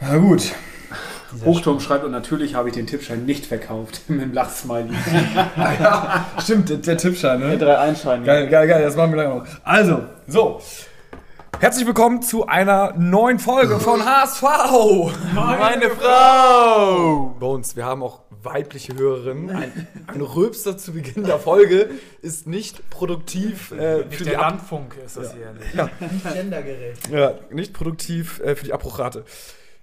Na gut. Hochturm schreibt und natürlich habe ich den Tippschein nicht verkauft mit dem Lachsmiley. ja, stimmt, der, der Tippschein, ne? Der 3-1-Schein. Geil, geil, geil, das machen wir lange noch. Also, so. Herzlich willkommen zu einer neuen Folge von HSV. Meine Frau! Bones, wir haben auch weibliche Hörerinnen. Ein, ein Rülpser zu Beginn der Folge ist nicht produktiv äh, für die Ab Landfunk ist das hier. ja, Nicht gendergerecht. ja, nicht produktiv äh, für die Abbruchrate.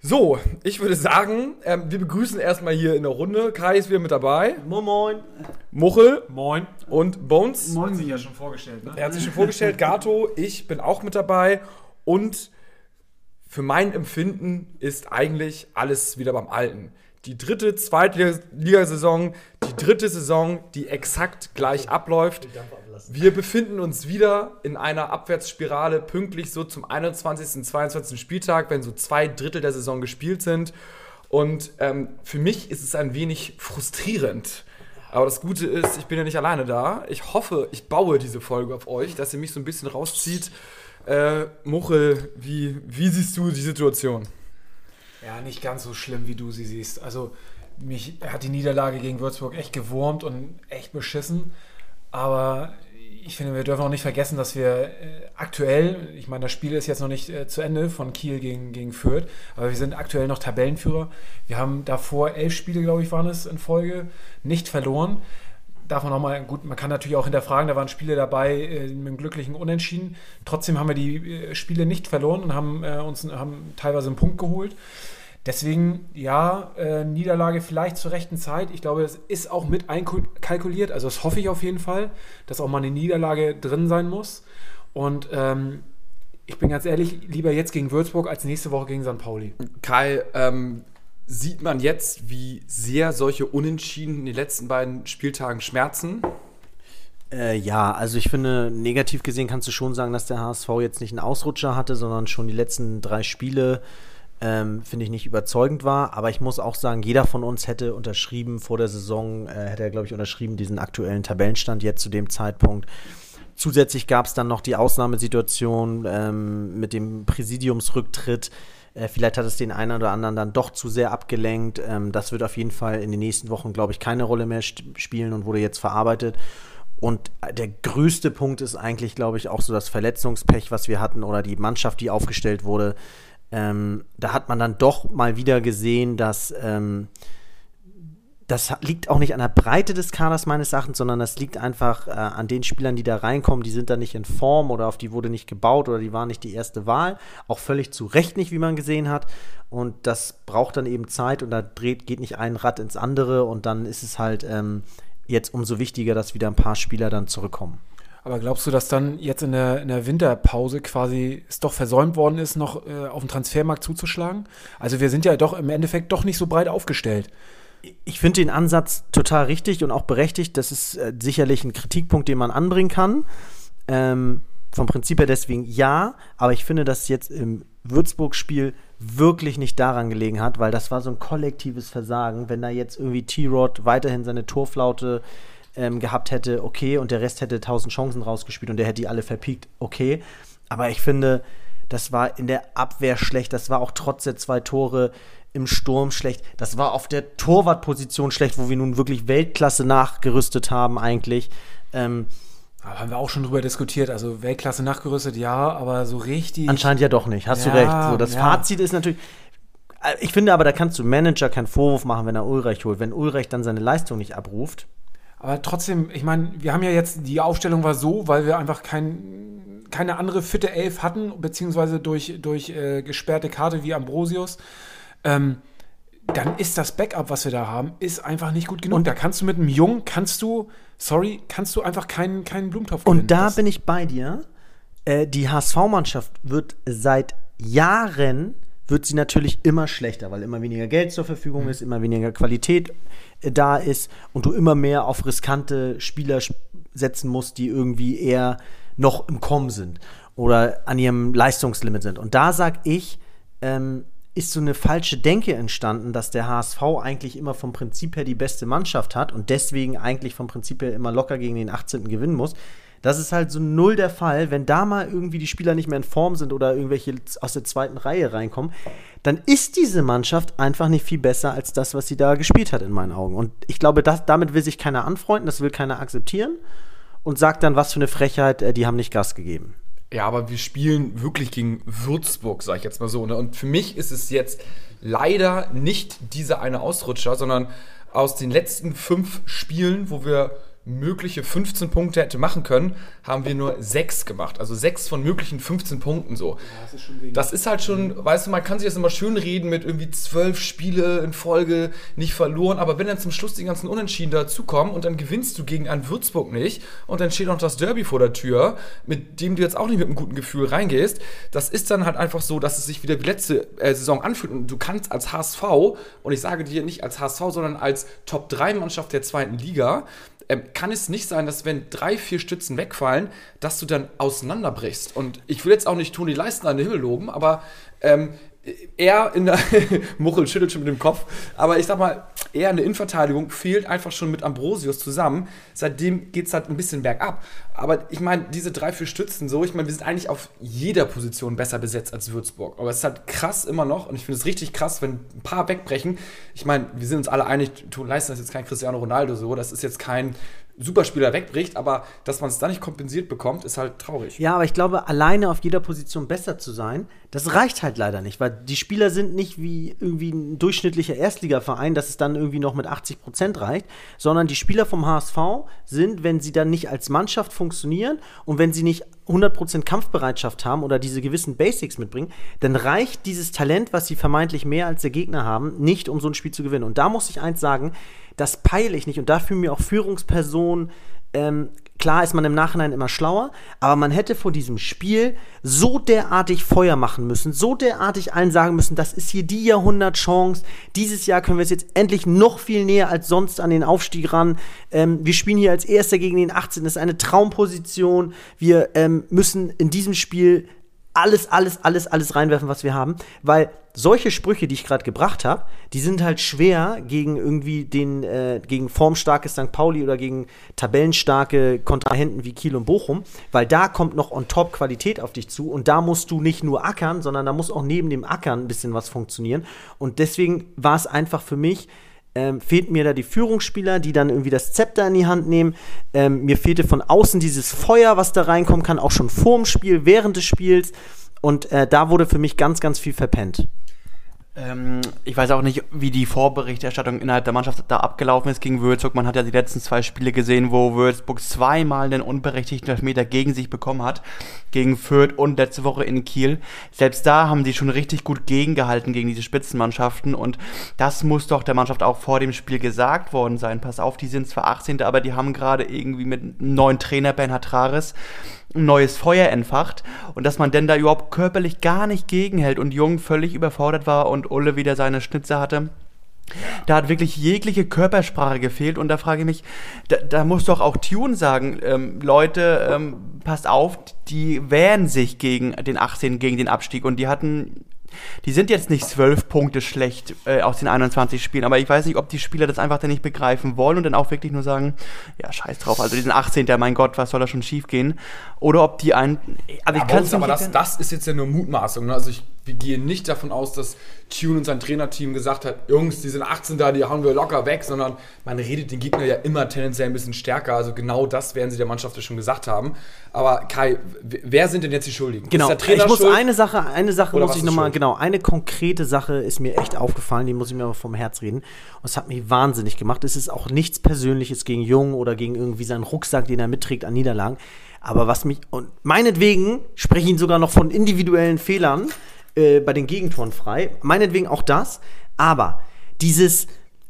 So, ich würde sagen, ähm, wir begrüßen erstmal hier in der Runde. Kai ist wieder mit dabei. Moin Moin. Muchel Moin. und Bones. Moin, sich ja schon vorgestellt, ne? Er hat sich schon vorgestellt, Gato, ich bin auch mit dabei und für mein Empfinden ist eigentlich alles wieder beim Alten. Die dritte Zweitligasaison, die dritte Saison, die exakt gleich abläuft. Wir befinden uns wieder in einer Abwärtsspirale, pünktlich so zum 21. 22. Spieltag, wenn so zwei Drittel der Saison gespielt sind. Und ähm, für mich ist es ein wenig frustrierend. Aber das Gute ist, ich bin ja nicht alleine da. Ich hoffe, ich baue diese Folge auf euch, dass ihr mich so ein bisschen rauszieht. Äh, Muchel, wie, wie siehst du die Situation? Ja, nicht ganz so schlimm, wie du sie siehst. Also, mich hat die Niederlage gegen Würzburg echt gewurmt und echt beschissen. Aber ich finde, wir dürfen auch nicht vergessen, dass wir äh, aktuell, ich meine, das Spiel ist jetzt noch nicht äh, zu Ende von Kiel gegen, gegen Fürth, aber wir sind aktuell noch Tabellenführer. Wir haben davor elf Spiele, glaube ich, waren es in Folge, nicht verloren. Darf man nochmal, gut, man kann natürlich auch hinterfragen, da waren Spiele dabei äh, mit einem glücklichen Unentschieden. Trotzdem haben wir die Spiele nicht verloren und haben uns haben teilweise einen Punkt geholt. Deswegen, ja, äh, Niederlage vielleicht zur rechten Zeit. Ich glaube, das ist auch mit einkalkuliert. Also das hoffe ich auf jeden Fall, dass auch mal eine Niederlage drin sein muss. Und ähm, ich bin ganz ehrlich, lieber jetzt gegen Würzburg als nächste Woche gegen St. Pauli. Kai, ähm, sieht man jetzt, wie sehr solche Unentschieden in den letzten beiden Spieltagen schmerzen? Äh, ja, also ich finde, negativ gesehen kannst du schon sagen, dass der HSV jetzt nicht einen Ausrutscher hatte, sondern schon die letzten drei Spiele, ähm, finde ich, nicht überzeugend war. Aber ich muss auch sagen, jeder von uns hätte unterschrieben vor der Saison, äh, hätte er, glaube ich, unterschrieben, diesen aktuellen Tabellenstand jetzt zu dem Zeitpunkt. Zusätzlich gab es dann noch die Ausnahmesituation ähm, mit dem Präsidiumsrücktritt. Äh, vielleicht hat es den einen oder anderen dann doch zu sehr abgelenkt. Ähm, das wird auf jeden Fall in den nächsten Wochen, glaube ich, keine Rolle mehr spielen und wurde jetzt verarbeitet. Und der größte Punkt ist eigentlich, glaube ich, auch so das Verletzungspech, was wir hatten oder die Mannschaft, die aufgestellt wurde. Ähm, da hat man dann doch mal wieder gesehen, dass ähm, das liegt auch nicht an der Breite des Kaders meines Erachtens, sondern das liegt einfach äh, an den Spielern, die da reinkommen. Die sind da nicht in Form oder auf die wurde nicht gebaut oder die waren nicht die erste Wahl. Auch völlig zu Recht nicht, wie man gesehen hat. Und das braucht dann eben Zeit und da dreht, geht nicht ein Rad ins andere und dann ist es halt ähm, jetzt umso wichtiger, dass wieder ein paar Spieler dann zurückkommen. Aber glaubst du, dass dann jetzt in der, in der Winterpause quasi es doch versäumt worden ist, noch äh, auf den Transfermarkt zuzuschlagen? Also wir sind ja doch im Endeffekt doch nicht so breit aufgestellt. Ich finde den Ansatz total richtig und auch berechtigt. Das ist äh, sicherlich ein Kritikpunkt, den man anbringen kann. Ähm, vom Prinzip her deswegen ja, aber ich finde, dass jetzt im Würzburg-Spiel wirklich nicht daran gelegen hat, weil das war so ein kollektives Versagen. Wenn da jetzt irgendwie T-Rod weiterhin seine Torflaute ähm, gehabt hätte, okay, und der Rest hätte tausend Chancen rausgespielt und der hätte die alle verpiekt, okay. Aber ich finde, das war in der Abwehr schlecht, das war auch trotz der zwei Tore im Sturm schlecht. Das war auf der Torwartposition schlecht, wo wir nun wirklich Weltklasse nachgerüstet haben eigentlich. Ähm, aber haben wir auch schon drüber diskutiert. Also Weltklasse nachgerüstet, ja, aber so richtig. Anscheinend ja doch nicht. Hast Ja, du recht. So, das ja. Fazit ist natürlich. äh, Ich finde aber, da kannst du Manager keinen Vorwurf machen, wenn er Ulreich holt. Wenn Ulreich dann seine Leistung nicht abruft. Aber trotzdem, ich meine, wir haben ja jetzt, die Aufstellung war so, weil wir einfach kein, keine andere fitte Elf hatten, beziehungsweise durch, durch äh, gesperrte Karte wie Ambrosius. Ähm, dann ist das Backup, was wir da haben, ist einfach nicht gut genug. Und- da kannst du mit einem Jungen, kannst du, sorry, kannst du einfach keinen, keinen Blumentopf gewinnen. Und da Das- bin ich bei dir. Äh, die HSV-Mannschaft wird seit Jahren wird sie natürlich immer schlechter, weil immer weniger Geld zur Verfügung Mhm. ist, immer weniger Qualität äh, da ist und du immer mehr auf riskante Spieler sp- setzen musst, die irgendwie eher noch im Kommen sind oder an ihrem Leistungslimit sind. Und da sag ich, ähm, ist so eine falsche Denke entstanden, dass der HSV eigentlich immer vom Prinzip her die beste Mannschaft hat und deswegen eigentlich vom Prinzip her immer locker gegen den 18. gewinnen muss. Das ist halt so null der Fall. Wenn da mal irgendwie die Spieler nicht mehr in Form sind oder irgendwelche aus der zweiten Reihe reinkommen, dann ist diese Mannschaft einfach nicht viel besser als das, was sie da gespielt hat, in meinen Augen. Und ich glaube, das, damit will sich keiner anfreunden, das will keiner akzeptieren und sagt dann, was für eine Frechheit, äh, die haben nicht Gas gegeben. Ja, aber wir spielen wirklich gegen Würzburg, sag ich jetzt mal so. Ne? Und für mich ist es jetzt leider nicht dieser eine Ausrutscher, sondern aus den letzten fünf Spielen, wo wir mögliche 15 Punkte hätte machen können, haben wir nur 6 gemacht. Also 6 von möglichen 15 Punkten so. Ja, das, ist das, ist halt schon, weißt du, man kann sich das immer schön reden mit irgendwie 12 Spiele in Folge nicht verloren, aber wenn dann zum Schluss die ganzen Unentschieden dazukommen und dann gewinnst du gegen einen Würzburg nicht und dann steht noch das Derby vor der Tür, mit dem du jetzt auch nicht mit einem guten Gefühl reingehst, das ist dann halt einfach so, dass es sich wieder wie letzte äh, Saison anfühlt und du kannst als HSV, und ich sage dir nicht als HSV, sondern als Top-3-Mannschaft der zweiten Liga, ähm, kann es nicht sein, dass wenn drei, vier Stützen wegfallen, dass du dann auseinanderbrichst. Und ich will jetzt auch nicht Toni Leisten an den Himmel loben, aber ähm, er in der Muchel schüttelt schon mit dem Kopf, aber ich sag mal, er in der Innenverteidigung fehlt einfach schon mit Ambrosius zusammen. Seitdem geht es halt ein bisschen bergab. Aber ich meine, diese drei, vier Stützen so, ich meine, wir sind eigentlich auf jeder Position besser besetzt als Würzburg. Aber es ist halt krass immer noch und ich finde es richtig krass, wenn ein paar wegbrechen. Ich meine, wir sind uns alle einig, Leisten ist jetzt kein Cristiano Ronaldo so, das ist jetzt kein Superspieler wegbricht, aber dass man es da nicht kompensiert bekommt, ist halt traurig. Ja, aber ich glaube, alleine auf jeder Position besser zu sein, das reicht halt leider nicht, weil die Spieler sind nicht wie irgendwie ein durchschnittlicher Erstligaverein, dass es dann irgendwie noch mit 80 Prozent reicht, sondern die Spieler vom HSV sind, wenn sie dann nicht als Mannschaft funktionieren und wenn sie nicht 100% Kampfbereitschaft haben oder diese gewissen Basics mitbringen, dann reicht dieses Talent, was sie vermeintlich mehr als der Gegner haben, nicht, um so ein Spiel zu gewinnen. Und da muss ich eins sagen, das peile ich nicht. Und da fühlen mir auch Führungspersonen, ähm, klar ist man im Nachhinein immer schlauer, aber man hätte vor diesem Spiel so derartig Feuer machen müssen, so derartig allen sagen müssen, das ist hier die Jahrhundertchance. Dieses Jahr können wir es jetzt endlich noch viel näher als sonst an den Aufstieg ran. Ähm, wir spielen hier als Erster gegen den 18. Das ist eine Traumposition. Wir ähm, müssen in diesem Spiel alles, alles, alles, alles reinwerfen, was wir haben, weil solche Sprüche, die ich gerade gebracht habe, die sind halt schwer gegen irgendwie den, äh, gegen formstarke St. Pauli oder gegen tabellenstarke Kontrahenten wie Kiel und Bochum, weil da kommt noch on top Qualität auf dich zu und da musst du nicht nur ackern, sondern da muss auch neben dem Ackern ein bisschen was funktionieren und deswegen war es einfach für mich ähm, fehlt mir da die Führungsspieler, die dann irgendwie das Zepter in die Hand nehmen. Ähm, mir fehlte von außen dieses Feuer, was da reinkommen kann, auch schon vorm Spiel, während des Spiels. Und äh, da wurde für mich ganz, ganz viel verpennt. Ähm, ich weiß auch nicht, wie die Vorberichterstattung innerhalb der Mannschaft da abgelaufen ist gegen Würzburg. Man hat ja die letzten zwei Spiele gesehen, wo Würzburg zweimal den unberechtigten Elfmeter gegen sich bekommen hat. Gegen Fürth und letzte Woche in Kiel. Selbst da haben die schon richtig gut gegengehalten gegen diese Spitzenmannschaften. Und das muss doch der Mannschaft auch vor dem Spiel gesagt worden sein. Pass auf, die sind zwar 18., aber die haben gerade irgendwie mit einem neuen Trainer Bernhard Trares ein neues Feuer entfacht und dass man denn da überhaupt körperlich gar nicht gegenhält und Jung völlig überfordert war und Ulle wieder seine Schnitze hatte. Da hat wirklich jegliche Körpersprache gefehlt und da frage ich mich, da, da muss doch auch Tune sagen, ähm, Leute, ähm, passt auf, die wehren sich gegen den 18, gegen den Abstieg und die hatten die sind jetzt nicht zwölf Punkte schlecht äh, aus den 21 Spielen, aber ich weiß nicht, ob die Spieler das einfach dann nicht begreifen wollen und dann auch wirklich nur sagen, ja, scheiß drauf, also diesen 18. mein Gott, was soll da schon schief gehen? Oder ob die ein. Also ich ja, aber das, das ist jetzt ja nur Mutmaßung. Ne? Also ich wir gehen nicht davon aus, dass Tune und sein Trainerteam gesagt hat, Jungs, die sind 18 da, die hauen wir locker weg, sondern man redet den Gegner ja immer tendenziell ein bisschen stärker. Also genau das werden sie der Mannschaft ja schon gesagt haben. Aber Kai, wer sind denn jetzt die Schuldigen? Genau, ich muss schuld? eine Sache, eine Sache muss ich nochmal, genau, eine konkrete Sache ist mir echt aufgefallen, die muss ich mir aber vom Herz reden. Und es hat mich wahnsinnig gemacht. Es ist auch nichts Persönliches gegen Jung oder gegen irgendwie seinen Rucksack, den er mitträgt an Niederlagen. Aber was mich, und meinetwegen spreche ich ihn sogar noch von individuellen Fehlern, äh, bei den Gegentoren frei. Meinetwegen auch das. Aber dieses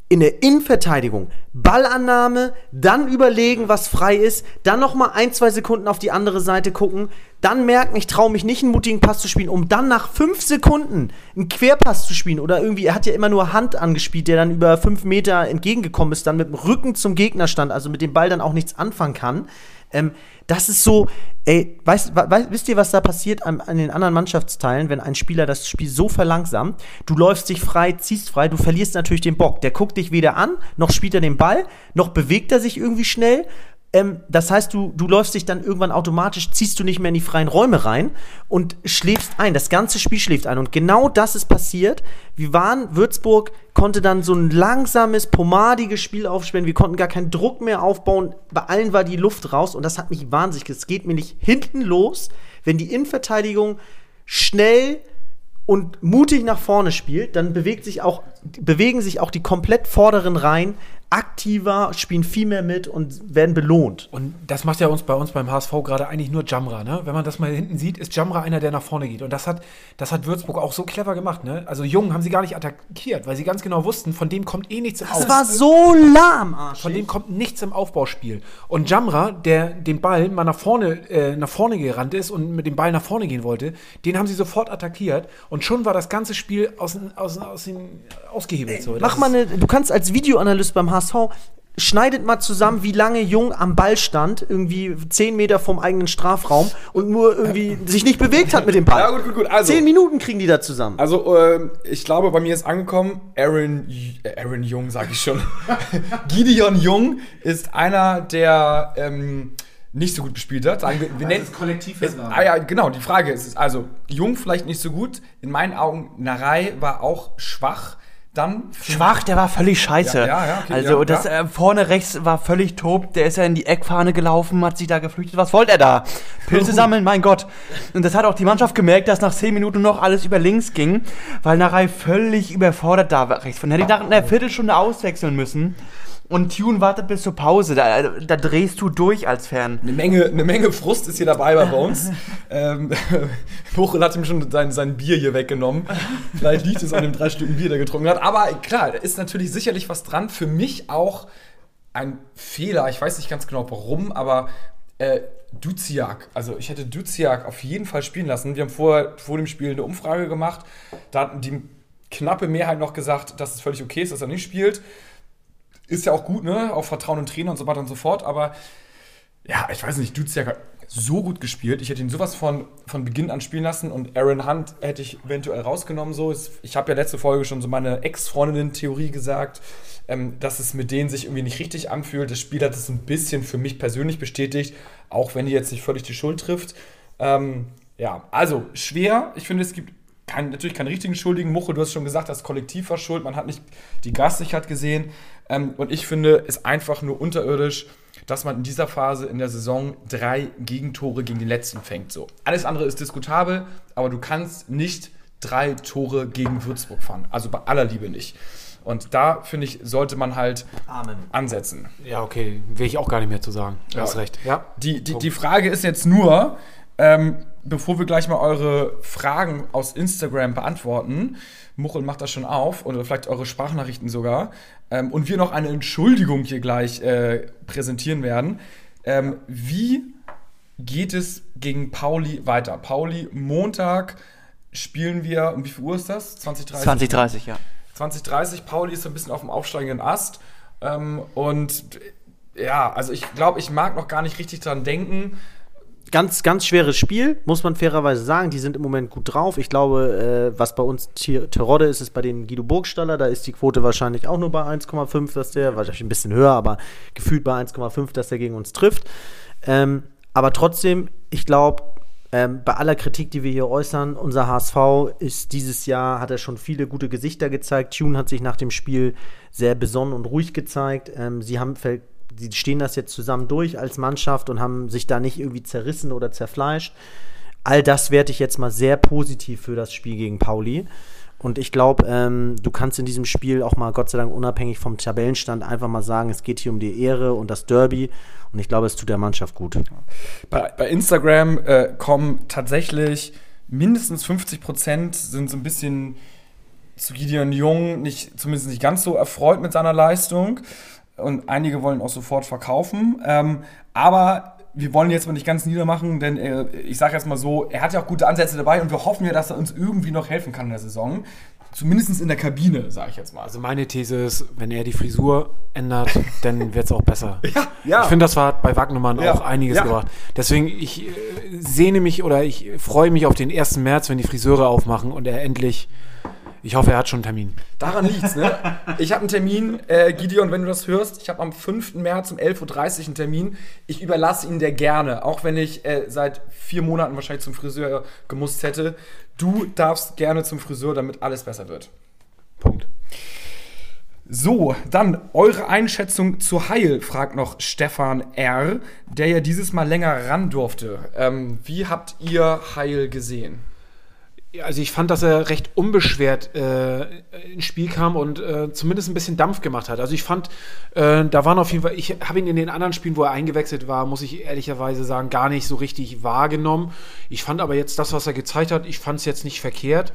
in der Innenverteidigung Ballannahme, dann überlegen, was frei ist, dann noch mal ein, zwei Sekunden auf die andere Seite gucken, dann merken, ich traue mich nicht, einen mutigen Pass zu spielen, um dann nach fünf Sekunden einen Querpass zu spielen oder irgendwie, er hat ja immer nur Hand angespielt, der dann über fünf Meter entgegengekommen ist, dann mit dem Rücken zum Gegner stand, also mit dem Ball dann auch nichts anfangen kann. Ähm, das ist so, ey, weißt, weißt, wisst ihr, was da passiert an, an, den anderen Mannschaftsteilen, wenn ein Spieler das Spiel so verlangsamt? Du läufst dich frei, ziehst frei, du verlierst natürlich den Bock. Der guckt dich weder an, noch spielt er den Ball, noch bewegt er sich irgendwie schnell. Ähm, das heißt, du, du läufst dich dann irgendwann automatisch, ziehst du nicht mehr in die freien Räume rein und schläfst ein. Das ganze Spiel schläft ein. Und genau das ist passiert. Wir waren, Würzburg konnte dann so ein langsames, pomadiges Spiel aufspielen. Wir konnten gar keinen Druck mehr aufbauen. Bei allen war die Luft raus und das hat mich wahnsinnig. Es geht mir nicht hinten los, wenn die Innenverteidigung schnell und mutig nach vorne spielt, dann bewegt sich auch, bewegen sich auch die komplett vorderen Reihen aktiver, spielen viel mehr mit und werden belohnt. Und das macht ja uns bei uns beim HSV gerade eigentlich nur Jamra, ne? Wenn man das mal hinten sieht, ist Jamra einer, der nach vorne geht. Und das hat, das hat Würzburg auch so clever gemacht, ne? Also Jungen haben sie gar nicht attackiert, weil sie ganz genau wussten, von dem kommt eh nichts im Das war so lahm, Von dem kommt nichts im Aufbauspiel. Und Jamra, der den Ball mal nach vorne, äh, nach vorne gerannt ist und mit dem Ball nach vorne gehen wollte, den haben sie sofort attackiert und schon war das ganze Spiel aus, aus, aus den, ausgehebelt. So. Mach mal eine, du kannst als Videoanalyst beim HSV schneidet mal zusammen, wie lange Jung am Ball stand, irgendwie 10 Meter vom eigenen Strafraum und nur irgendwie sich nicht bewegt hat mit dem Ball. Ja, gut, gut, gut. Also, 10 Minuten kriegen die da zusammen. Also, ähm, ich glaube, bei mir ist angekommen, Aaron, äh, Aaron Jung, sag ich schon. Gideon Jung ist einer, der ähm, nicht so gut gespielt hat. Sagen wir, wir nennen ist kollektiv es, ah, ja, genau, die Frage ist, es, also, Jung vielleicht nicht so gut. In meinen Augen, Narei war auch schwach. Dann Schwach, der war völlig scheiße. Ja, ja, ja, okay, also das. Äh, vorne rechts war völlig top. Der ist ja in die Eckfahne gelaufen, hat sich da geflüchtet. Was wollte er da? Pilze sammeln, mein Gott. Und das hat auch die Mannschaft gemerkt, dass nach 10 Minuten noch alles über links ging, weil Narei völlig überfordert da war rechts. Von hätte ich nach einer Viertelstunde auswechseln müssen. Und Tune wartet bis zur Pause. Da, da drehst du durch als Fan. Eine Menge, eine Menge Frust ist hier dabei bei uns. ähm, hat ihm schon sein, sein Bier hier weggenommen. Vielleicht liegt es an dem drei Stücken Bier, der er getrunken hat. Aber klar, da ist natürlich sicherlich was dran. Für mich auch ein Fehler. Ich weiß nicht ganz genau warum, aber äh, Duziak, also ich hätte Duziak auf jeden Fall spielen lassen. Wir haben vor, vor dem Spiel eine Umfrage gemacht. Da hat die knappe Mehrheit noch gesagt, dass es völlig okay ist, dass er nicht spielt. Ist ja auch gut, ne? Auf Vertrauen und Trainer und so weiter und so fort. Aber ja, ich weiß nicht, Duziak hat so gut gespielt. Ich hätte ihn sowas von, von Beginn an spielen lassen und Aaron Hunt hätte ich eventuell rausgenommen. So. Ich habe ja letzte Folge schon so meine Ex-Freundinnen-Theorie gesagt, ähm, dass es mit denen sich irgendwie nicht richtig anfühlt. Das Spiel hat es ein bisschen für mich persönlich bestätigt, auch wenn die jetzt nicht völlig die Schuld trifft. Ähm, ja, also schwer. Ich finde, es gibt kein, natürlich keinen richtigen Schuldigen. Muche, du hast schon gesagt, das Kollektiv war schuld. Man hat nicht die Gastigkeit gesehen. Ähm, und ich finde es einfach nur unterirdisch, dass man in dieser Phase in der Saison drei Gegentore gegen den letzten fängt. So. Alles andere ist diskutabel, aber du kannst nicht drei Tore gegen Würzburg fahren. Also bei aller Liebe nicht. Und da, finde ich, sollte man halt Amen. ansetzen. Ja, okay, will ich auch gar nicht mehr zu sagen. Du Ja. hast recht. Ja. Die, die, die Frage ist jetzt nur, ähm, bevor wir gleich mal eure Fragen aus Instagram beantworten, Muchel macht das schon auf, oder vielleicht eure Sprachnachrichten sogar, ähm, und wir noch eine Entschuldigung hier gleich äh, präsentieren werden. Ähm, wie geht es gegen Pauli weiter? Pauli, Montag spielen wir, um wie viel Uhr ist das? 2030? 2030, ja. 2030, Pauli ist so ein bisschen auf dem aufsteigenden Ast. Ähm, und ja, also ich glaube, ich mag noch gar nicht richtig dran denken. Ganz, ganz schweres Spiel, muss man fairerweise sagen. Die sind im Moment gut drauf. Ich glaube, äh, was bei uns Terodde ist, ist bei den Guido Burgstaller. Da ist die Quote wahrscheinlich auch nur bei 1,5, dass der, wahrscheinlich ein bisschen höher, aber gefühlt bei 1,5, dass der gegen uns trifft. Ähm, aber trotzdem, ich glaube, ähm, bei aller Kritik, die wir hier äußern, unser HSV ist dieses Jahr, hat er schon viele gute Gesichter gezeigt. Tune hat sich nach dem Spiel sehr besonnen und ruhig gezeigt. Ähm, sie haben sie stehen das jetzt zusammen durch als Mannschaft und haben sich da nicht irgendwie zerrissen oder zerfleischt. All das werte ich jetzt mal sehr positiv für das Spiel gegen Pauli. Und ich glaube, ähm, du kannst in diesem Spiel auch mal, Gott sei Dank, unabhängig vom Tabellenstand, einfach mal sagen, es geht hier um die Ehre und das Derby. Und ich glaube, es tut der Mannschaft gut. Bei, bei Instagram äh, kommen tatsächlich mindestens 50 Prozent sind so ein bisschen zu Gideon Jung nicht, zumindest nicht ganz so erfreut mit seiner Leistung. Und einige wollen auch sofort verkaufen. Ähm, aber wir wollen jetzt mal nicht ganz niedermachen, denn äh, ich sage jetzt mal so, er hat ja auch gute Ansätze dabei und wir hoffen ja, dass er uns irgendwie noch helfen kann in der Saison. Zumindest in der Kabine, sage ich jetzt mal. Also meine These ist, wenn er die Frisur ändert, dann wird es auch besser. Ja, ja. Ich finde, das war bei Wagnermann Ja, auch einiges ja. gebracht. Deswegen, ich äh, sehne mich oder ich freue mich auf den 1. März, wenn die Friseure aufmachen und er endlich Ich hoffe, er hat schon einen Termin. Daran liegt's, ne? Ich habe einen Termin, äh, Gideon, wenn du das hörst, ich habe am 5. März um 11.30 Uhr einen Termin. Ich überlasse ihn dir gerne, auch wenn ich äh, seit vier Monaten wahrscheinlich zum Friseur gemusst hätte. Du darfst gerne zum Friseur, damit alles besser wird. Punkt. So, dann eure Einschätzung zu Heil, fragt noch Stefan R., der ja dieses Mal länger ran durfte. Ähm, wie habt ihr Heil gesehen? Also ich fand, dass er recht unbeschwert äh, ins Spiel kam und äh, zumindest ein bisschen Dampf gemacht hat. Also ich fand, äh, da waren auf jeden Fall, ich habe ihn in den anderen Spielen, wo er eingewechselt war, muss ich ehrlicherweise sagen, gar nicht so richtig wahrgenommen. Ich fand aber jetzt das, was er gezeigt hat, ich fand es jetzt nicht verkehrt.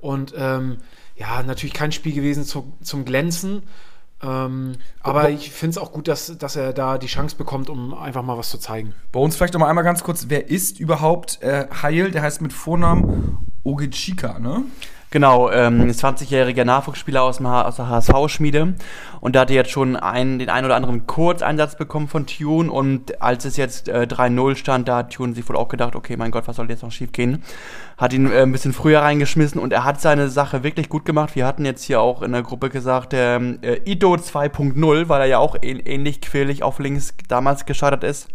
Und ähm, ja, natürlich kein Spiel gewesen zu, zum Glänzen. Ähm, aber ich finde es auch gut, dass, dass er da die Chance bekommt, um einfach mal was zu zeigen. Bei uns vielleicht noch mal einmal ganz kurz, wer ist überhaupt äh, Heil? Der heißt mit Vornamen Ogechika, ne? Genau, ähm, 20-jähriger Nachwuchsspieler aus, aus der HSV-Schmiede und da hatte jetzt schon einen, den ein oder anderen Kurzeinsatz bekommen von Tune und als es jetzt äh, 3-0 stand, da hat Tune sich wohl auch gedacht, okay, mein Gott, was soll jetzt noch schief gehen? Hat ihn äh, ein bisschen früher reingeschmissen und er hat seine Sache wirklich gut gemacht. Wir hatten jetzt hier auch in der Gruppe gesagt, äh, Ido 2.0, weil er ja auch ähnlich quälig auf links damals gescheitert ist.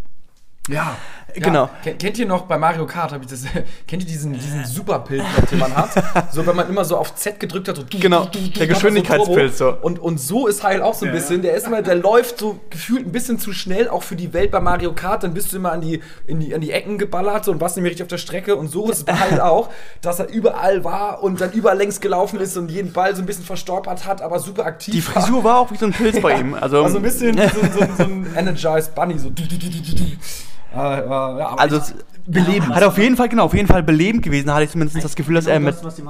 Ja, genau. Ja. Kennt ihr noch bei Mario Kart, hab ich das, kennt ihr diesen, diesen Superpilz, den man hat? So, wenn man immer so auf Z gedrückt hat, so genau, der Geschwindigkeitspilz so. Und, und so ist Heil auch so ein ja, bisschen. Der ist immer, der läuft so gefühlt ein bisschen zu schnell, auch für die Welt bei Mario Kart. Dann bist du immer an die, in die, an die Ecken geballert so, und warst nicht mehr richtig auf der Strecke. Und so ist es bei Heil auch, dass er überall war und dann überall längs gelaufen ist und jeden Ball so ein bisschen verstolpert hat, aber super aktiv. Die Frisur war, war auch wie so ein Pilz bei ihm. Also, also ein bisschen so, so, so ein Energized Bunny, so. Ja, also belebend. Hat auf jeden Fall, genau, auf jeden Fall belebend gewesen, hatte ich zumindest das Gefühl, dass genau er mit. Das,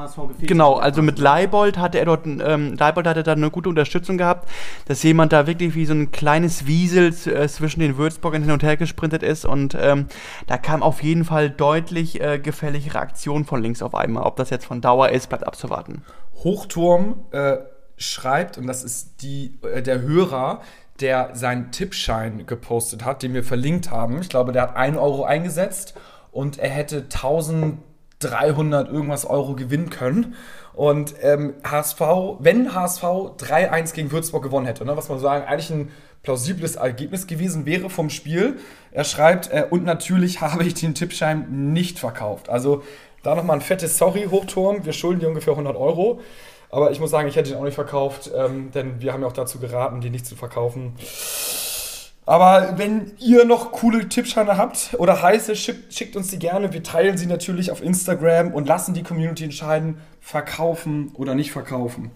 genau, also mit Leibold hatte er dort, ähm, Leibold hatte da eine gute Unterstützung gehabt, dass jemand da wirklich wie so ein kleines Wiesel äh, zwischen den Würzburgern hin und her gesprintet ist und ähm, da kam auf jeden Fall deutlich äh, gefälligere Aktion von links auf einmal. Ob das jetzt von Dauer ist, bleibt abzuwarten. Hochturm äh, schreibt, und das ist die, äh, der Hörer, der seinen Tippschein gepostet hat, den wir verlinkt haben. Ich glaube, der hat 1 Euro eingesetzt und er hätte 1300 irgendwas Euro gewinnen können. Und ähm, HSV, wenn HSV 3-1 gegen Würzburg gewonnen hätte, ne, was man sagen, eigentlich ein plausibles Ergebnis gewesen wäre vom Spiel. Er schreibt, äh, und natürlich habe ich den Tippschein nicht verkauft. Also da nochmal ein fettes Sorry, Hochturm. Wir schulden dir ungefähr 100 Euro. Aber ich muss sagen, ich hätte ihn auch nicht verkauft, ähm, denn wir haben ja auch dazu geraten, den nicht zu verkaufen. Aber wenn ihr noch coole Tippscheine habt oder heiße, schickt, schickt, uns die gerne. Wir teilen sie natürlich auf Instagram und lassen die Community entscheiden, verkaufen oder nicht verkaufen.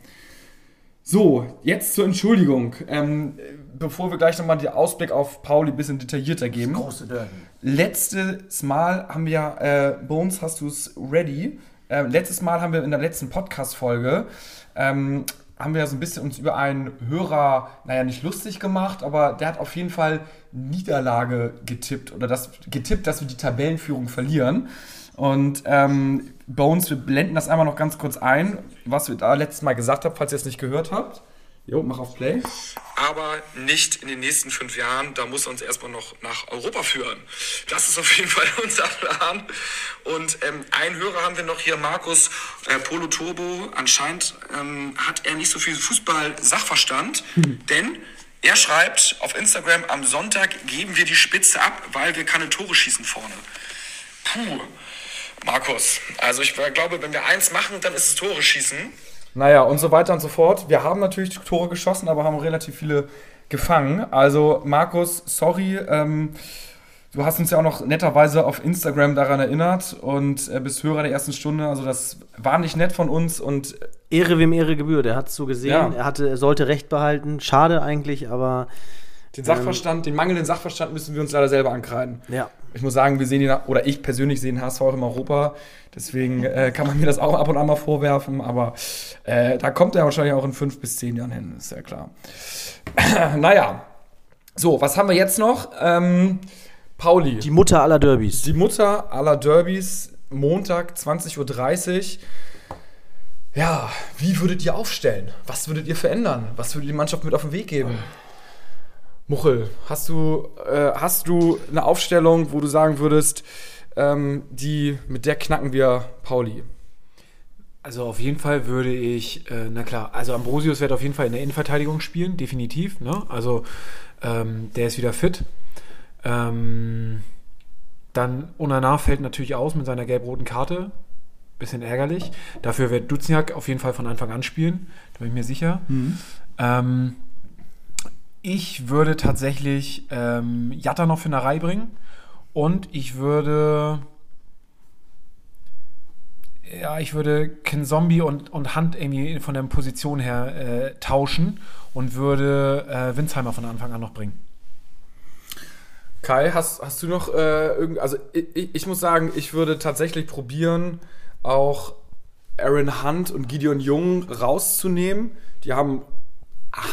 So, jetzt zur Entschuldigung. Ähm, bevor wir gleich nochmal den Ausblick auf Pauli ein bisschen detaillierter geben. Das große Derby. Letztes Mal haben wir äh, Bones, hast du es ready? Äh, letztes Mal haben wir in der letzten Podcast-Folge ähm, haben wir so ein bisschen uns über einen Hörer, naja, nicht lustig gemacht, aber der hat auf jeden Fall Niederlage getippt oder das getippt, dass wir die Tabellenführung verlieren. Und ähm, Bones, wir blenden das einmal noch ganz kurz ein, was wir da letztes Mal gesagt haben, falls ihr es nicht gehört habt. Jo, mach auf Play. Aber nicht in den nächsten fünf Jahren. Da muss er uns erstmal noch nach Europa führen. Das ist auf jeden Fall unser Plan. Und ähm, einen Hörer haben wir noch hier, Markus äh, Polo Turbo. Anscheinend ähm, hat er nicht so viel Fußball-Sachverstand, hm. denn er schreibt auf Instagram, am Sonntag geben wir die Spitze ab, weil wir keine Tore schießen vorne. Puh, Markus. Also ich glaube, wenn wir eins machen, dann ist es Tore schießen. Naja, und so weiter und so fort. Wir haben natürlich Tore geschossen, aber haben relativ viele gefangen. Also, Markus, sorry. Ähm, du hast uns ja auch noch netterweise auf Instagram daran erinnert und äh, bist Hörer der ersten Stunde. Also, das war nicht nett von uns und. Ehre wem Ehre gebührt. Er hat es so gesehen. Ja. Er, hatte, er sollte Recht behalten. Schade eigentlich, aber. Den Sachverstand, ähm, den mangelnden Sachverstand müssen wir uns leider selber ankreiden. Ja. Ich muss sagen, wir sehen ihn, oder ich persönlich sehe den HSV auch im Europa. Deswegen äh, kann man mir das auch ab und an mal vorwerfen. Aber äh, da kommt er wahrscheinlich auch in fünf bis zehn Jahren hin, ist ja klar. naja. So, was haben wir jetzt noch? Ähm, Pauli. Die Mutter aller Derbys. Die Mutter aller Derbys, Montag, 20.30 Uhr. Ja, wie würdet ihr aufstellen? Was würdet ihr verändern? Was würdet ihr die Mannschaft mit auf den Weg geben? Muchel, hast du, äh, hast du eine Aufstellung, wo du sagen würdest, ähm, die, mit der knacken wir Pauli? Also auf jeden Fall würde ich, äh, na klar, also Ambrosius wird auf jeden Fall in der Innenverteidigung spielen, definitiv. Ne? Also ähm, der ist wieder fit. Ähm, dann Onana fällt natürlich aus mit seiner gelb-roten Karte. Bisschen ärgerlich. Dafür wird Duziak auf jeden Fall von Anfang an spielen. Da bin ich mir sicher. Ähm, ich würde tatsächlich ähm, Jatta noch für eine Reihe bringen. Und ich würde. Ja, ich würde Ken Zombie und, und Hunt irgendwie von der Position her äh, tauschen und würde äh, Winsheimer von Anfang an noch bringen. Kai, hast, hast du noch äh, irgend, also ich, ich muss sagen, ich würde tatsächlich probieren, auch Aaron Hunt und Gideon Jung rauszunehmen. Die haben,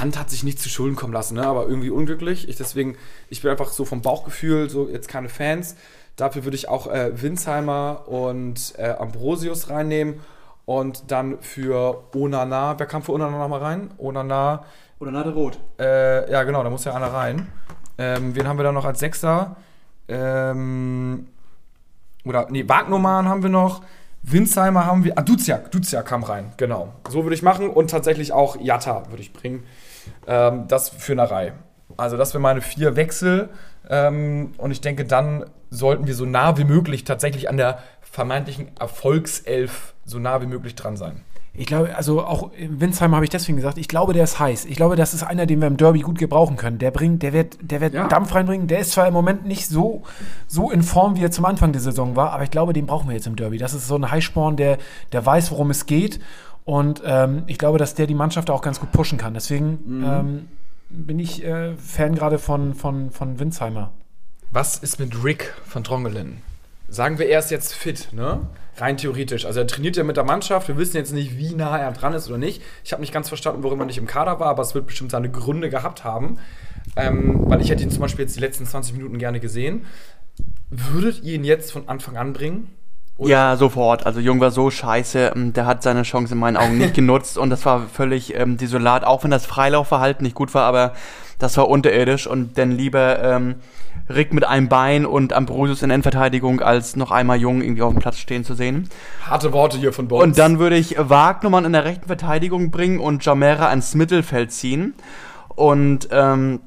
Hunt hat sich nicht zu Schulden kommen lassen, ne, aber irgendwie unglücklich. Ich deswegen, ich bin einfach so vom Bauchgefühl, so jetzt keine Fans. Dafür würde ich auch äh, Winsheimer und äh, Ambrosius reinnehmen. Und dann für Onana, wer kam für Onana nochmal rein? Onana, Oder Nade Rot. äh, ja, genau, da muss ja einer rein. Ähm, wen haben wir da noch als Sechster? Ähm, oder, nee, Wagnoman haben wir noch. Winsheimer haben wir. Ah, Duziak. Duziak kam rein, genau. So würde ich machen. Und tatsächlich auch Jatta würde ich bringen. Ähm, das für eine Reihe. Also, das wären meine vier Wechsel. Ähm, und ich denke, dann sollten wir so nah wie möglich tatsächlich an der vermeintlichen Erfolgself so nah wie möglich dran sein. Ich glaube, also auch Winsheimer habe ich deswegen gesagt, ich glaube, der ist heiß. Ich glaube, das ist einer, den wir im Derby gut gebrauchen können. Der bringt, der wird, der wird Ja. Dampf reinbringen. Der ist zwar im Moment nicht so, so in Form, wie er zum Anfang der Saison war, aber ich glaube, den brauchen wir jetzt im Derby. Das ist so ein Heißsporn, der, der weiß, worum es geht. Und ähm, ich glaube, dass der die Mannschaft auch ganz gut pushen kann. Deswegen ähm, bin ich äh, Fan gerade von, von, von Winsheimer. Was ist mit Rick von Drongelen? Sagen wir, er ist jetzt fit, ne? Rein theoretisch. Also er trainiert ja mit der Mannschaft. Wir wissen jetzt nicht, wie nah er dran ist oder nicht. Ich habe nicht ganz verstanden, warum er nicht im Kader war, aber es wird bestimmt seine Gründe gehabt haben. Ähm, weil ich hätte ihn zum Beispiel jetzt die letzten 20 Minuten gerne gesehen. Würdet ihr ihn jetzt von Anfang an bringen? Oder- Ja, sofort. Also Jung war so scheiße, ähm, der hat seine Chance in meinen Augen nicht genutzt und das war völlig ähm, desolat, auch wenn das Freilaufverhalten nicht gut war, aber das war unterirdisch und dann lieber ähm, Rick mit einem Bein und Ambrosius in Endverteidigung, als noch einmal Jung irgendwie auf dem Platz stehen zu sehen. Harte Worte hier von Bones. Und dann würde ich Wagnermann in der rechten Verteidigung bringen und Jamera ans Mittelfeld ziehen. Und ähm,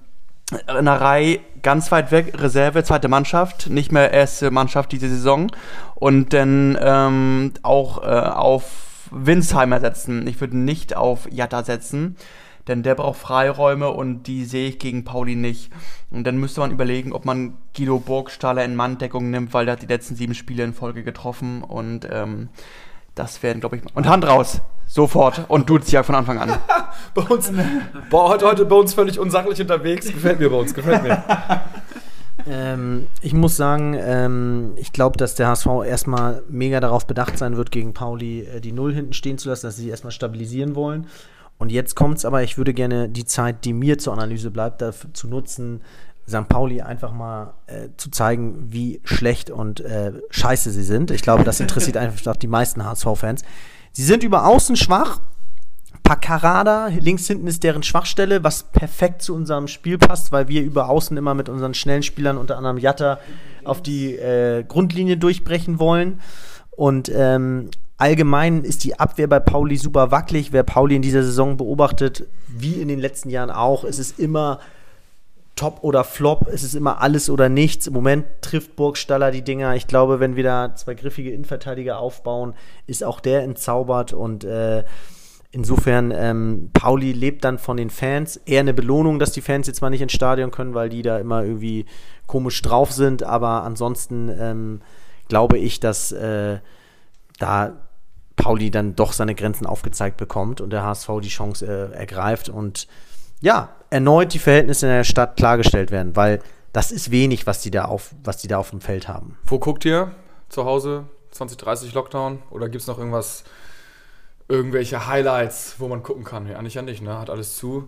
in der Reihe ganz weit weg, Reserve, zweite Mannschaft, nicht mehr erste Mannschaft diese Saison. Und dann ähm, auch äh, auf Winsheimer setzen. Ich würde nicht auf Jatta setzen, denn der braucht Freiräume und die sehe ich gegen Pauli nicht. Und dann müsste man überlegen, ob man Guido Burgstaller in Manndeckung nimmt, weil der hat die letzten sieben Spiele in Folge getroffen und ähm, das werden, glaube ich. Und Hand raus! Sofort. Und Duziak von Anfang an. bei uns, boah, heute, heute bei uns völlig unsachlich unterwegs. Gefällt mir bei uns, gefällt mir. Ähm, ich muss sagen, ähm, ich glaube, dass der HSV erstmal mega darauf bedacht sein wird, gegen Pauli äh, die Null hinten stehen zu lassen, dass sie sich erstmal stabilisieren wollen. Und jetzt kommt es aber, ich würde gerne die Zeit, die mir zur Analyse bleibt, dafür zu nutzen, St. Pauli einfach mal äh, zu zeigen, wie schlecht und äh, scheiße sie sind. Ich glaube, das interessiert einfach die meisten HSV-Fans. Sie sind über außen schwach, Paccarada, links hinten ist deren Schwachstelle, was perfekt zu unserem Spiel passt, weil wir über außen immer mit unseren schnellen Spielern, unter anderem Jatta, auf die äh, Grundlinie durchbrechen wollen. Und ähm, allgemein ist die Abwehr bei Pauli super wackelig. Wer Pauli in dieser Saison beobachtet, wie in den letzten Jahren auch, es ist immer Top oder Flop, es ist immer alles oder nichts. Im Moment trifft Burgstaller die Dinger. Ich glaube, wenn wir da zwei griffige Innenverteidiger aufbauen, ist auch der entzaubert und äh, Insofern, ähm, Pauli lebt dann von den Fans. Eher eine Belohnung, dass die Fans jetzt mal nicht ins Stadion können, weil die da immer irgendwie komisch drauf sind. Aber ansonsten ähm, glaube ich, dass äh, da Pauli dann doch seine Grenzen aufgezeigt bekommt und der HSV die Chance äh, ergreift und ja, erneut die Verhältnisse in der Stadt klargestellt werden, weil das ist wenig, was die da auf, was die da auf dem Feld haben. Wo guckt ihr? Zu Hause? 2030 Lockdown? Oder gibt es noch irgendwas, irgendwelche Highlights, wo man gucken kann? Ja, eigentlich ja nicht, ne? Hat alles zu.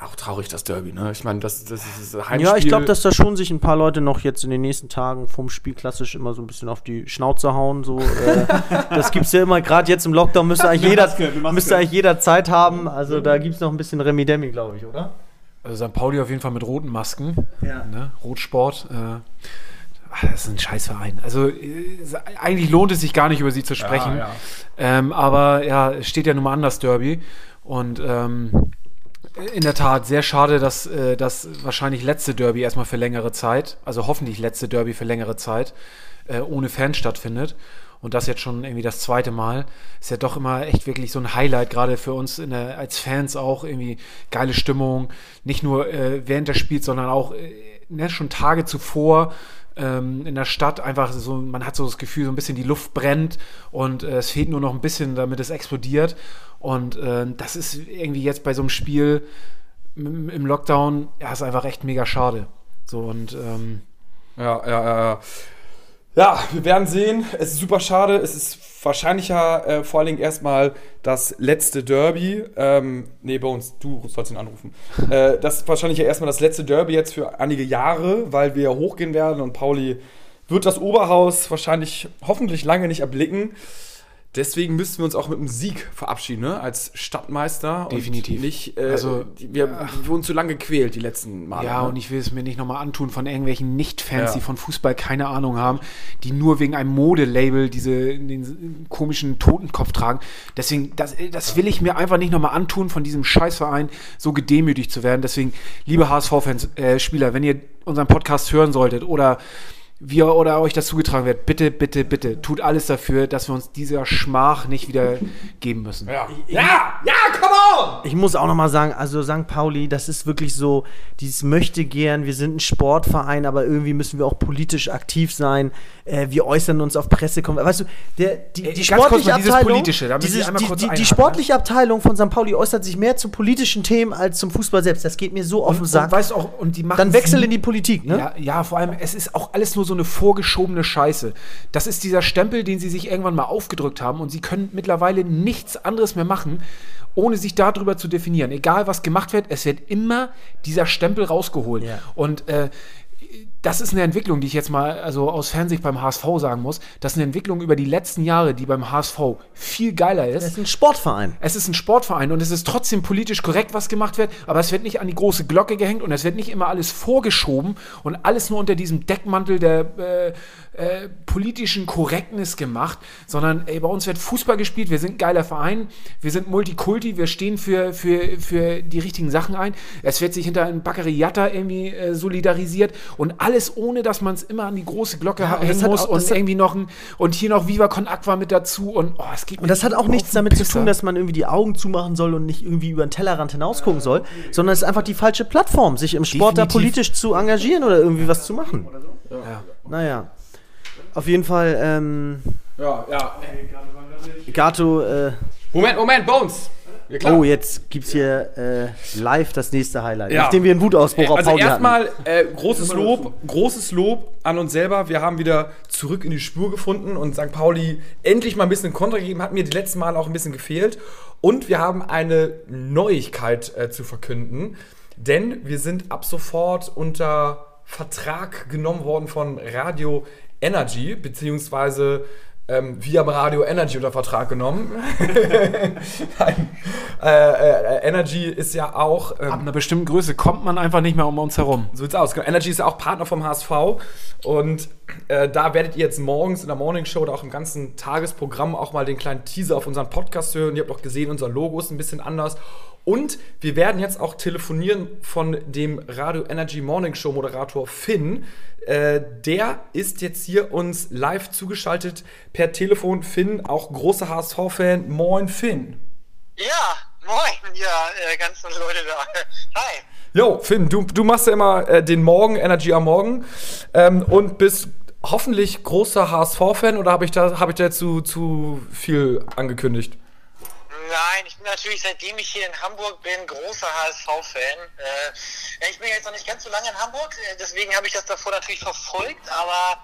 Auch traurig, das Derby, ne? Ich meine, das, das ist das Heimspiel. Ja, ich glaube, dass da schon sich ein paar Leute noch jetzt in den nächsten Tagen vom Spiel klassisch immer so ein bisschen auf die Schnauze hauen. So, äh, das gibt's ja immer, gerade jetzt im Lockdown müsste eigentlich, jeder, müsste eigentlich jeder Zeit haben. Also da gibt's noch ein bisschen Remi-Demi, glaube ich, oder? Also St. Pauli auf jeden Fall mit roten Masken. Ja. Ne? Rotsport. Äh, ach, das ist ein Scheißverein. Also äh, eigentlich lohnt es sich gar nicht über sie zu sprechen. ja. Ähm, aber ja, es steht ja nun mal an das Derby. Und ähm, in der Tat, sehr schade, dass äh, das wahrscheinlich letzte Derby erstmal für längere Zeit, also hoffentlich letzte Derby für längere Zeit, äh, ohne Fans stattfindet. Und das jetzt schon irgendwie das zweite Mal. Ist ja doch immer echt wirklich so ein Highlight, gerade für uns der, als Fans auch irgendwie geile Stimmung. Nicht nur äh, während des Spiels, sondern auch äh, ne, schon Tage zuvor ähm, in der Stadt einfach so, man hat so das Gefühl, so ein bisschen die Luft brennt und äh, es fehlt nur noch ein bisschen, damit es explodiert. Und äh, das ist irgendwie jetzt bei so einem Spiel im, Lockdown, ja, ist einfach echt mega schade. So und ähm, Ja, ja, ja, ja. Ja, wir werden sehen. Es ist super schade. Es ist wahrscheinlicher äh, vor allen Dingen erstmal das letzte Derby. Ähm, nee, bei uns, du sollst ihn anrufen. Äh, das ist wahrscheinlich ja erstmal das letzte Derby jetzt für einige Jahre, weil wir hochgehen werden und Pauli wird das Oberhaus wahrscheinlich hoffentlich lange nicht erblicken. Deswegen müssten wir uns auch mit einem Sieg verabschieden, ne? als Stadtmeister. Definitiv. Und nicht, äh, Also, wir wurden zu lange gequält die letzten Male. Ja, ne? und ich will es mir nicht nochmal antun von irgendwelchen Nicht-Fans, Ja. die von Fußball keine Ahnung haben, die nur wegen einem Modelabel diese den komischen Totenkopf tragen. Deswegen, das, das will ich mir einfach nicht nochmal antun, von diesem Scheißverein so gedemütigt zu werden. Deswegen, liebe HSV-Fans, äh, Spieler, wenn ihr unseren Podcast hören solltet oder wie oder euch das zugetragen wird, bitte, bitte, bitte, tut alles dafür, dass wir uns dieser Schmach nicht wieder geben müssen. ja. ja, ja, come on! Ich muss auch noch mal sagen, also St. Pauli, das ist wirklich so, dieses möchte gern, wir sind ein Sportverein, aber irgendwie müssen wir auch politisch aktiv sein. Äh, wir äußern uns auf Pressekonferenzen. Weißt du, der, die, die kurz sportliche Abteilung, Politische, dieses, die, die, die einhaken, sportliche Abteilung von St. Pauli äußert sich mehr zu politischen Themen als zum Fußball selbst. Das geht mir so auf den Sack. und weißt auch, und die machen Dann wechsel in die Politik, ne? Ja, ja, vor allem, es ist auch alles nur so eine vorgeschobene Scheiße. Das ist dieser Stempel, den sie sich irgendwann mal aufgedrückt haben und sie können mittlerweile nichts anderes mehr machen, ohne sich darüber zu definieren. Egal, was gemacht wird, es wird immer dieser Stempel rausgeholt. Ja. Und äh, das ist eine Entwicklung, die ich jetzt mal also aus Fernsicht beim HSV sagen muss. Das ist eine Entwicklung über die letzten Jahre, die beim HSV viel geiler ist. Das ist ein Sportverein. Es ist ein Sportverein und es ist trotzdem politisch korrekt, was gemacht wird, aber es wird nicht an die große Glocke gehängt und es wird nicht immer alles vorgeschoben und alles nur unter diesem Deckmantel der äh, äh, politischen Korrektness gemacht, sondern ey, bei uns wird Fußball gespielt, wir sind ein geiler Verein, wir sind Multikulti, wir stehen für, für, für die richtigen Sachen ein. Es wird sich hinter einem Baccariata irgendwie äh, solidarisiert und alles ohne, dass man es immer an die große Glocke das hängen muss auch- und irgendwie noch ein, und hier noch Viva Con Aqua mit dazu und oh, es geht Und das hat auch nichts damit zu Pisser. tun, dass man irgendwie die Augen zumachen soll und nicht irgendwie über den Tellerrand hinausgucken soll, sondern es ist einfach die falsche Plattform, sich im Sport da Definitiv. politisch zu engagieren oder irgendwie was zu machen. Naja. Auf jeden Fall, ähm, Ja, ja. Gato, äh, Moment, Moment, Bones. Ja, oh, jetzt gibt's hier äh, live das nächste Highlight. Ja. Nachdem wir einen Wutausbruch auf Also erstmal äh, großes Lob, großes Lob an uns selber. Wir haben wieder zurück in die Spur gefunden und St. Pauli endlich mal ein bisschen Kontra gegeben. Hat mir die letzten Male auch ein bisschen gefehlt. Und wir haben eine Neuigkeit äh, zu verkünden, denn wir sind ab sofort unter Vertrag genommen worden von Radio Energy, beziehungsweise ähm, wir haben Radio Energy unter Vertrag genommen. Nein. Äh, äh, Energy ist ja auch ähm, Ab einer bestimmten Größe kommt man einfach nicht mehr um uns herum. so sieht's aus. Genau. Energy ist ja auch Partner vom HSV. Und äh, da werdet ihr jetzt morgens in der Morning Show oder auch im ganzen Tagesprogramm auch mal den kleinen Teaser auf unseren Podcast hören. Ihr habt auch gesehen, unser Logo ist ein bisschen anders. Und wir werden jetzt auch telefonieren von dem Radio Energy Morning Show Moderator Finn. Äh, der ist jetzt hier uns live zugeschaltet per Telefon. Finn, auch großer HSV-Fan. Moin, Finn. Ja, moin, ja, äh, ganzen Leute da. Hi. Jo, Finn, du, du machst ja immer äh, den Morgen, Energy am Morgen ähm, und bist hoffentlich großer HSV-Fan oder habe ich da, hab ich da jetzt zu, zu viel angekündigt? Nein, ich bin natürlich, seitdem ich hier in Hamburg bin, großer HSV-Fan. Äh, ich bin jetzt noch nicht ganz so lange in Hamburg, äh, deswegen habe ich das davor natürlich verfolgt, aber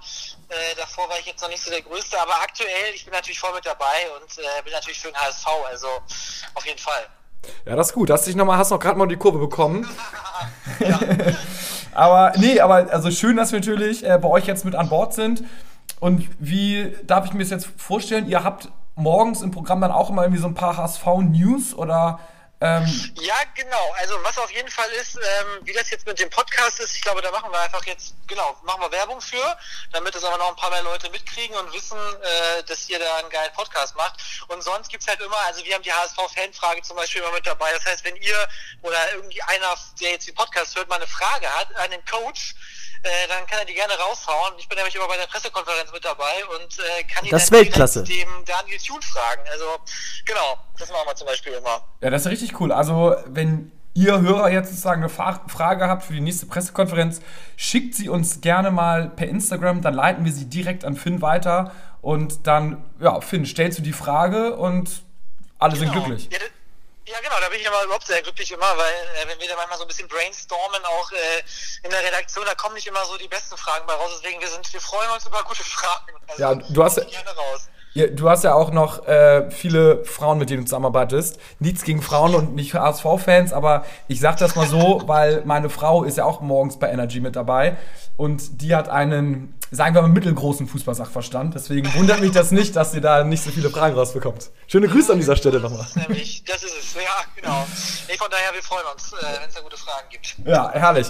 äh, davor war ich jetzt noch nicht so der Größte. Aber aktuell, ich bin natürlich voll mit dabei und äh, bin natürlich für den HSV, also auf jeden Fall. Ja, das ist gut. Hast dich noch mal, hast noch gerade mal die Kurve bekommen. aber nee, aber also schön, dass wir natürlich äh, bei euch jetzt mit an Bord sind. Und wie darf ich mir das jetzt vorstellen? Ihr habt morgens im Programm dann auch immer irgendwie so ein paar HSV-News oder Ähm, Ja, genau. Also was auf jeden Fall ist, ähm, wie das jetzt mit dem Podcast ist, ich glaube, da machen wir einfach jetzt, genau, machen wir Werbung für, damit es aber noch ein paar mehr Leute mitkriegen und wissen, äh, dass ihr da einen geilen Podcast macht. Und sonst gibt's halt immer, also wir haben die HSV-Fanfrage zum Beispiel immer mit dabei. Das heißt, wenn ihr oder irgendwie einer, der jetzt den Podcast hört, mal eine Frage hat an den Coach, äh, dann kann er die gerne raushauen. Ich bin nämlich immer bei der Pressekonferenz mit dabei und äh, kann ihn Das dann Weltklasse. dem Daniel Thune fragen. Also genau, das machen wir zum Beispiel immer. Ja, das ist richtig cool. Also, wenn ihr Hörer jetzt sozusagen eine Frage habt für die nächste Pressekonferenz, schickt sie uns gerne mal per Instagram, dann leiten wir sie direkt an Finn weiter und dann, ja, Finn, stellst du die Frage und alle sind Genau. glücklich. Ja, ja, genau, da bin ich immer überhaupt sehr glücklich immer, weil äh, wenn wir da manchmal so ein bisschen brainstormen, auch äh, in der Redaktion, da kommen nicht immer so die besten Fragen bei raus. Deswegen, wir sind, wir freuen uns über gute Fragen. Also, Ja, du hast- gerne raus. Du hast ja auch noch äh, viele Frauen, mit denen du zusammenarbeitest. Nichts gegen Frauen und nicht für ASV-Fans, aber ich sag das mal so, weil meine Frau ist ja auch morgens bei Energy mit dabei und die hat einen, sagen wir mal, mittelgroßen Fußballsachverstand. Deswegen wundert mich das nicht, dass sie da nicht so viele Fragen rausbekommt. Schöne Grüße an dieser Stelle nochmal. Das ist nämlich, das ist es, ja, genau. Nee, von daher, wir freuen uns, äh, wenn es da gute Fragen gibt. Ja, herrlich.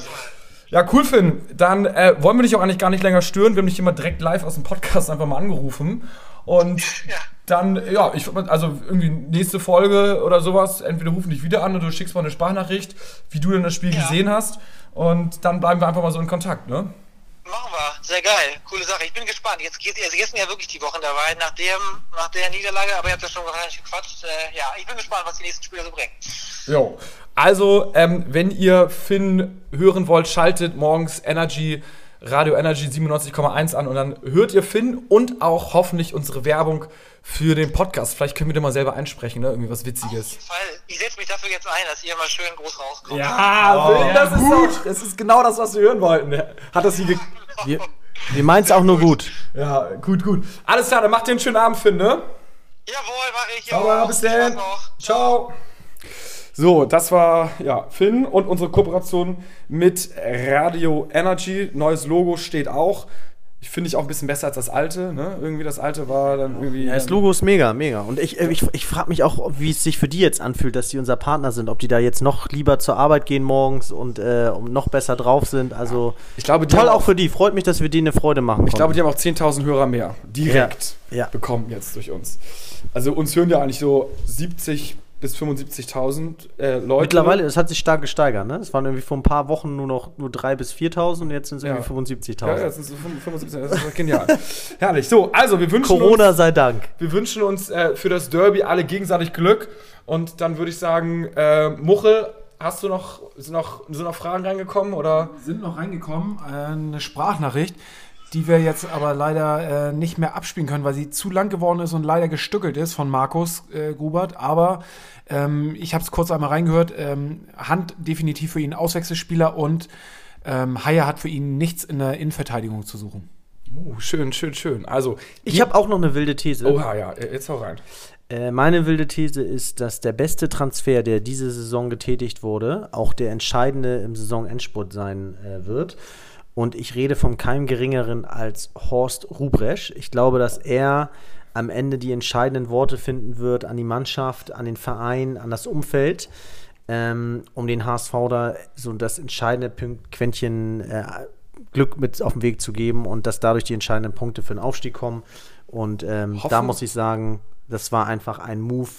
Ja, cool, Finn. Dann äh, wollen wir dich auch eigentlich gar nicht länger stören. Wir haben dich immer direkt live aus dem Podcast einfach mal angerufen. Und Ja. dann, ja, ich also irgendwie nächste Folge oder sowas, entweder rufen dich wieder an oder du schickst mal eine Sprachnachricht, wie du denn das Spiel Ja. gesehen hast. Und dann bleiben wir einfach mal so in Kontakt, ne? Machen wir, sehr geil, coole Sache. Ich bin gespannt. Jetzt geht also gestern ja wirklich die Wochen dabei, nach, dem, nach der Niederlage, aber ihr habt ja schon nicht gequatscht. Äh, ja, ich bin gespannt, was die nächsten Spiele so bringen. Jo. Also, ähm, wenn ihr Finn hören wollt, schaltet morgens Energy, Radio Energy 97,1 an und dann hört ihr Finn und auch hoffentlich unsere Werbung für den Podcast. Vielleicht können wir da mal selber einsprechen, ne? Irgendwie was Auf Witziges. jeden Fall. Ich setze mich dafür jetzt ein, dass ihr mal schön groß rauskommt. Ja, Finn, das ist gut. Das ist genau das, was wir hören wollten. Hat das hier ge Wir, wir meinen es auch nur gut. Ja, gut, gut. Alles klar, dann macht dir einen schönen Abend, Finn, ne? Jawohl, mache ich. Ciao, jawohl. bis dann. noch. Ciao. So, das war ja Finn und unsere Kooperation mit Radio Energy. Neues Logo steht auch. Ich finde ich auch ein bisschen besser als das alte. Ne? Irgendwie das alte war dann irgendwie. Ja, das Logo ist mega, mega. Und ich, äh, ich, ich frage mich auch, wie es sich für die jetzt anfühlt, dass die unser Partner sind. Ob die da jetzt noch lieber zur Arbeit gehen morgens und äh, noch besser drauf sind. Also Ich glaube, toll haben auch für die. Freut mich, dass wir denen eine Freude machen Ich glaube, die haben auch 10.000 Hörer mehr direkt Ja, ja. bekommen jetzt durch uns. Also uns hören ja eigentlich so 70 bis 75.000 äh, Leute. Mittlerweile, es hat sich stark gesteigert, ne? Es waren irgendwie vor ein paar Wochen nur noch nur 3.000 bis 4.000 und jetzt sind es Ja. irgendwie 75.000. Ja, das sind so 75, das ist genial. Herrlich. So, also wir wünschen uns Corona sei Dank. Wir wünschen uns äh, für das Derby alle gegenseitig Glück. Und dann würde ich sagen, äh, Muchel, hast du noch sind, noch, sind noch Fragen reingekommen? Oder? sind noch reingekommen, äh, eine Sprachnachricht, die wir jetzt aber leider äh, nicht mehr abspielen können, weil sie zu lang geworden ist und leider gestückelt ist von Markus äh, Grubert. Aber ähm, ich habe es kurz einmal reingehört. Ähm, Hand definitiv für ihn Auswechselspieler und ähm, Haier hat für ihn nichts in der Innenverteidigung zu suchen. Oh, schön, schön, schön. Also, Ich habe auch noch eine wilde These. Oha, ja, jetzt hau rein. Äh, meine wilde These ist, dass der beste Transfer, der diese Saison getätigt wurde, auch der entscheidende im Saisonendspurt sein äh, wird. Und ich rede vom keinem geringeren als Horst Rubresch. Ich glaube, dass er am Ende die entscheidenden Worte finden wird an die Mannschaft, an den Verein, an das Umfeld, ähm, um den HSV da so das entscheidende Quäntchen äh, Glück mit auf den Weg zu geben und dass dadurch die entscheidenden Punkte für den Aufstieg kommen. Und ähm, da muss ich sagen, das war einfach ein Move,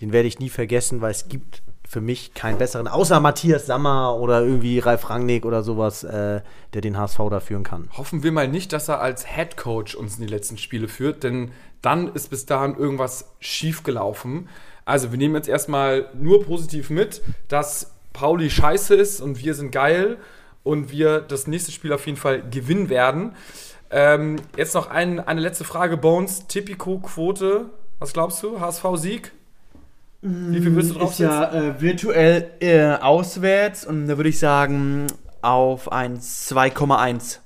den werde ich nie vergessen, weil es gibt für mich keinen besseren, außer Matthias Sammer oder irgendwie Ralf Rangnick oder sowas, äh, der den HSV da führen kann. Hoffen wir mal nicht, dass er als Head Coach uns in die letzten Spiele führt, denn dann ist bis dahin irgendwas schief gelaufen. Also, wir nehmen jetzt erstmal nur positiv mit, dass Pauli scheiße ist und wir sind geil und wir das nächste Spiel auf jeden Fall gewinnen werden. Ähm, jetzt noch ein, eine letzte Frage, Bones. Tipico-Quote, was glaubst du? HSV-Sieg? Wie viel willst du Ist draufsetzen? ja äh, virtuell äh, auswärts und da würde ich sagen auf ein 2,1.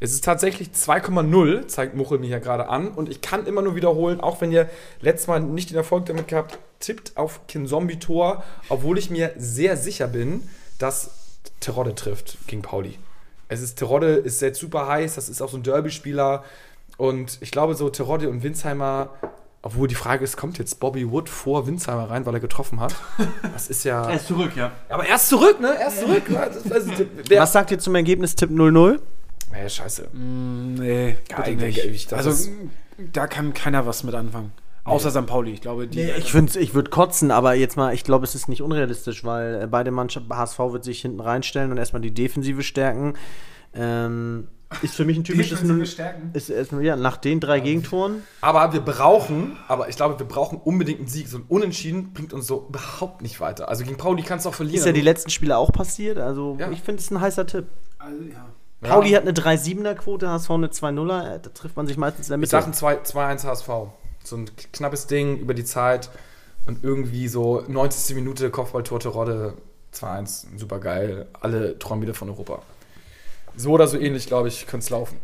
Es ist tatsächlich 2,0, zeigt Muchel mir hier gerade an. Und ich kann immer nur wiederholen, auch wenn ihr letztes Mal nicht den Erfolg damit gehabt, tippt auf Kinzombie-Tor, obwohl ich mir sehr sicher bin, dass Terodde trifft gegen Pauli. Es ist, Terodde ist jetzt super heiß, das ist auch so ein Derby-Spieler. Und ich glaube, so Terodde und Winsheimer Obwohl die Frage ist, kommt jetzt Bobby Wood vor Winsheimer rein, weil er getroffen hat? Das ist ja. Er ist zurück, ja. Aber er ist zurück, ne? Er ist zurück. Also, Was sagt ihr zum Ergebnis Tipp 0-0? Ey, scheiße. Nee, bitte Eigentlich, nicht. das Also, ist- da kann keiner was mit anfangen. Außer St. Pauli. Ich glaube, die. Ich, find's- ich würde kotzen, aber jetzt mal, ich glaube, es ist nicht unrealistisch, weil äh, beide Mannschaften, HSV wird sich hinten reinstellen und erstmal die Defensive stärken. Ähm, ist für mich ein typisches Null- stärken? Ist erstmal, ja, nach den drei Gegentoren. Aber wir brauchen, aber ich glaube, wir brauchen unbedingt einen Sieg. So ein Unentschieden bringt uns so überhaupt nicht weiter. Also gegen Pauli kannst du auch verlieren. Ist ja die letzten Spiele auch passiert. Also Ja. ich finde es ein heißer Tipp. Also, ja. Pauli hat eine 3-7er-Quote, HSV eine 2-0er. Äh, Da trifft man sich meistens in der Ich Mitte. sage ein 2 2-1 HSV. So ein knappes Ding über die Zeit und irgendwie so 90. Minute Kopfball Torte Rodde 2-1. Super geil. Alle träumen wieder von Europa. So oder so ähnlich, glaube ich, könnte es laufen.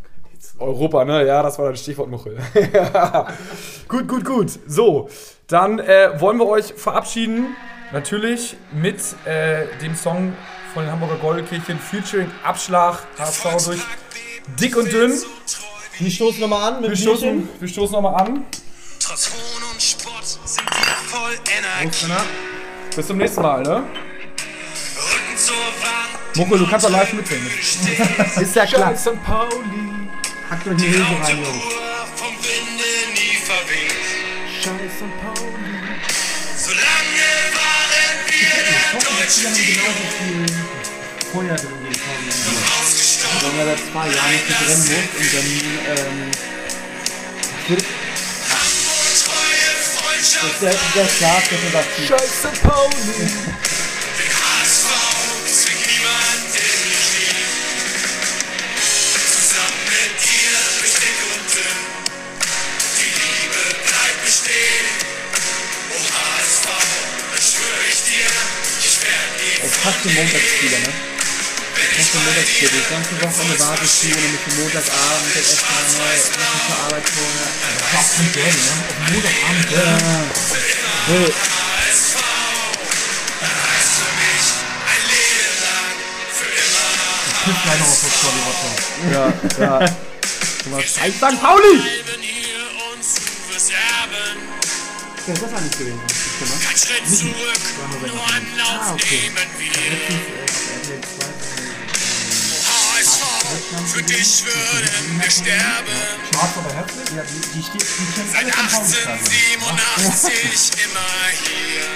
Europa, ne? Ja, das war das Stichwort Muchel. gut, gut, gut. So, dann äh, wollen wir euch verabschieden. Natürlich mit äh, dem Song von den Hamburger Goldkirchen featuring Abschlag HSV durch dick und dünn. Die stoßen nochmal an mit Wir stoßen, wir stoßen nochmal an. Trotz Hohn und Spott sind wir voll Energie. Bis zum nächsten Mal, ne? Muckel, du kannst doch live mitsingen. Ist ja klar. St. Pauli. Hackt euch in die Laute rein, Jungs. Vom Winde nie verweht. Scheiß St. Pauli. Solange waren wir deutsche Team. Vorher drin gehen. Ausgestorben. Wenn er seit zwei Jahren nicht rennen muss und dann ähm, Hamburg, Treue, Freundschaft. der, der Schlaf, der so sagt, Scheiß St. Pauli. Den passt zum Montagsspieler, ne? Passt zum Montagsspieler. Das ganze Wochenende wartest du und dann bist du Montagabend, jetzt erstmal neu, noch nicht zur Arbeit Derby, ne? Auf Montagabend. Ich kiff gleich noch auf das Story Rotter. Ja, ja. Ein St. Pauli! Ja, das war nicht gewesen. Stimme. Kein Schritt zurück, nur Anlauf nehmen wir. HSV, für dich würden wir sterben. Schwarz aber herzlich? Ja, die, die steht, die Seit alle vom Pauli-Stadion. 1887 immer hier.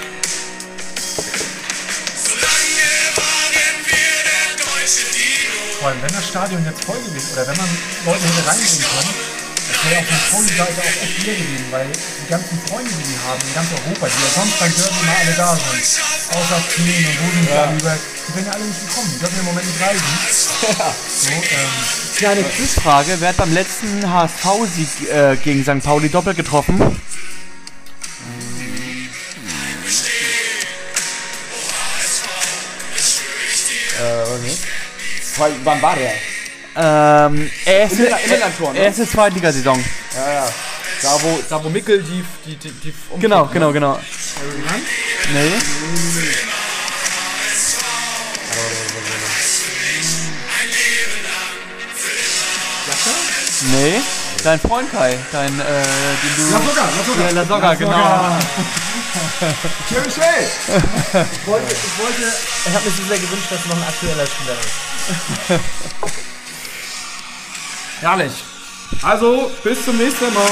Solange waren wir der deutsche Dino. Vor allem, wenn das Stadion jetzt voll gewesen oder wenn man Leute hätte reingehen können, das wäre auf der Pauli-Seite auch echt leer gewesen, weil die ganzen Freunde, die die haben, in ganz Europa, die ja sonst beim Derby immer alle da sind, außer Athen und wo sind die da lieber, die werden ja alle nicht gekommen, die dürfen im Moment nicht reisen. So, ähm, Kleine Quizfrage, wer hat beim letzten HSV-Sieg äh, gegen St. Pauli doppelt getroffen? Zwei- Wann war der? Ähm, erste, Inlandtor, ne? erste Zweitligasaison. Ja, ja. Da wo, da wo Mickel die, die, die, die umkippt, Genau, ne? genau, genau. Nee. Nee, dein Freund Kai, dein, äh, den du... Lasogga, Lasogga. Ja, Lasogga, genau. Thierry Schell! Ich wollte, ich wollte, ich habe mir so sehr gewünscht, dass noch ein aktueller Spieler ist. Herrlich. Also, bis zum nächsten Mal.